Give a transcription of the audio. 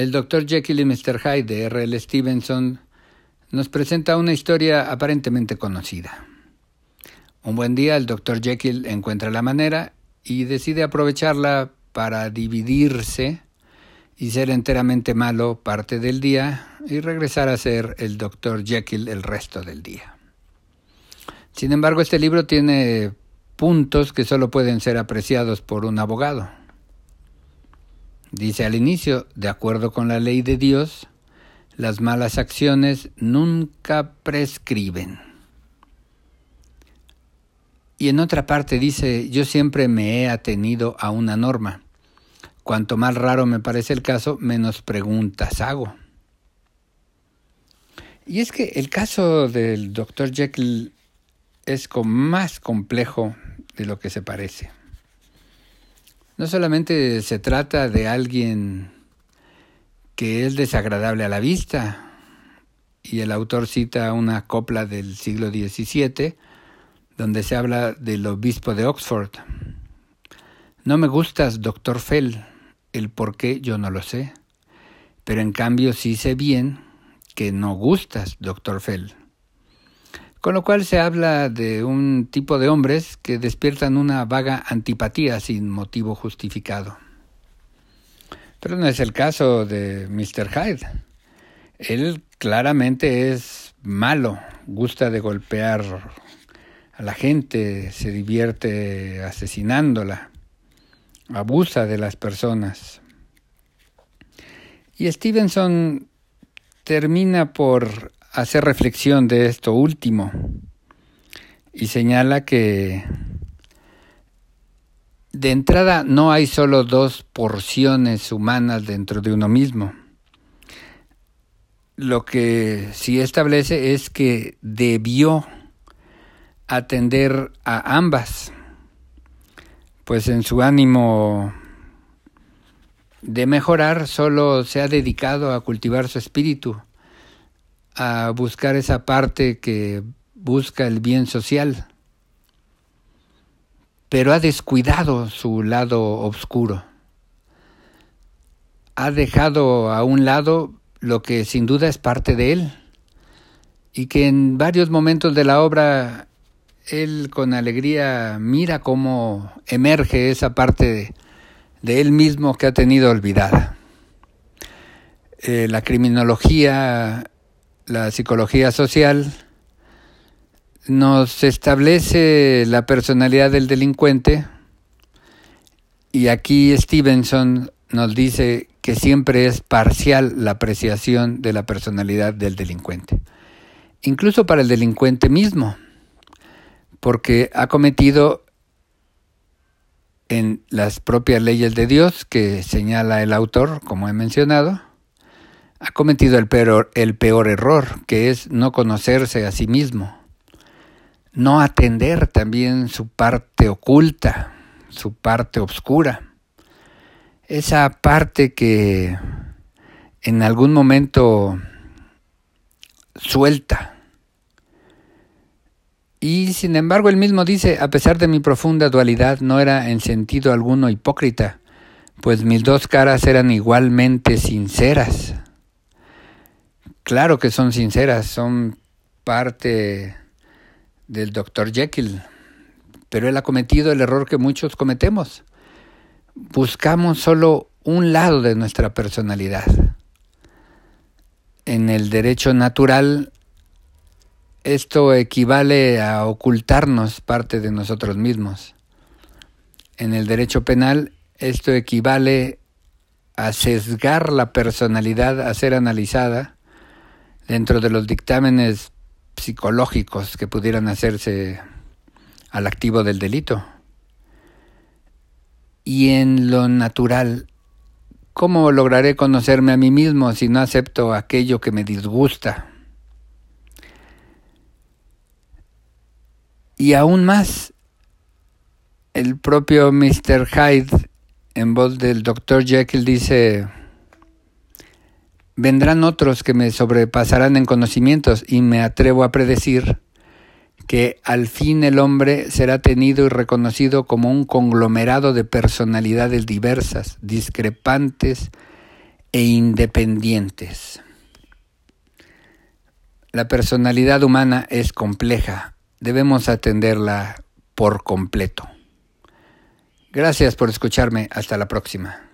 El Dr. Jekyll y Mr. Hyde de R.L. Stevenson nos presenta una historia aparentemente conocida. Un buen día el Dr. Jekyll encuentra la manera y decide aprovecharla para dividirse y ser enteramente malo parte del día y regresar a ser el Dr. Jekyll el resto del día. Sin embargo, este libro tiene puntos que solo pueden ser apreciados por un abogado. Dice al inicio, de acuerdo con la ley de Dios, las malas acciones nunca prescriben. Y en otra parte dice, yo siempre me he atenido a una norma. Cuanto más raro me parece el caso, menos preguntas hago. Y es que el caso del Dr. Jekyll es más complejo de lo que se parece. No solamente se trata de alguien que es desagradable a la vista, y el autor cita una copla del siglo XVII, donde se habla del obispo de Oxford. No me gustas, doctor Fell, el por qué yo no lo sé, pero en cambio sí sé bien que no gustas, doctor Fell. Con lo cual se habla de un tipo de hombres que despiertan una vaga antipatía sin motivo justificado. Pero no es el caso de Mr. Hyde. Él claramente es malo, gusta de golpear a la gente, se divierte asesinándola, abusa de las personas. Y Stevenson termina por hace reflexión de esto último y señala que de entrada no hay solo dos porciones humanas dentro de uno mismo. Lo que sí establece es que debió atender a ambas, pues en su ánimo de mejorar solo se ha dedicado a cultivar su espíritu a buscar esa parte que busca el bien social, pero ha descuidado su lado oscuro. Ha dejado a un lado lo que sin duda es parte de él y que en varios momentos de la obra él con alegría mira cómo emerge esa parte de, él mismo que ha tenido olvidada. Eh, la criminología la psicología social nos establece la personalidad del delincuente y aquí Stevenson nos dice que siempre es parcial la apreciación de la personalidad del delincuente, incluso para el delincuente mismo, porque ha cometido en las propias leyes de Dios que señala el autor, como he mencionado, ha cometido el peor, el peor error, que es no conocerse a sí mismo, no atender también su parte oculta, su parte oscura, esa parte que en algún momento suelta. Y sin embargo él mismo dice, a pesar de mi profunda dualidad, no era en sentido alguno hipócrita, pues mis dos caras eran igualmente sinceras claro que son sinceras, son parte del doctor Jekyll, pero él ha cometido el error que muchos cometemos. Buscamos solo un lado de nuestra personalidad. En el derecho natural, esto equivale a ocultarnos parte de nosotros mismos. En el derecho penal, esto equivale a sesgar la personalidad a ser analizada dentro de los dictámenes psicológicos que pudieran hacerse al activo del delito. Y en lo natural, ¿cómo lograré conocerme a mí mismo si no acepto aquello que me disgusta? Y aún más, el propio Mr. Hyde, en voz del Dr. Jekyll, dice, Vendrán otros que me sobrepasarán en conocimientos y me atrevo a predecir que al fin el hombre será tenido y reconocido como un conglomerado de personalidades diversas, discrepantes e independientes. La personalidad humana es compleja, debemos atenderla por completo. Gracias por escucharme, hasta la próxima.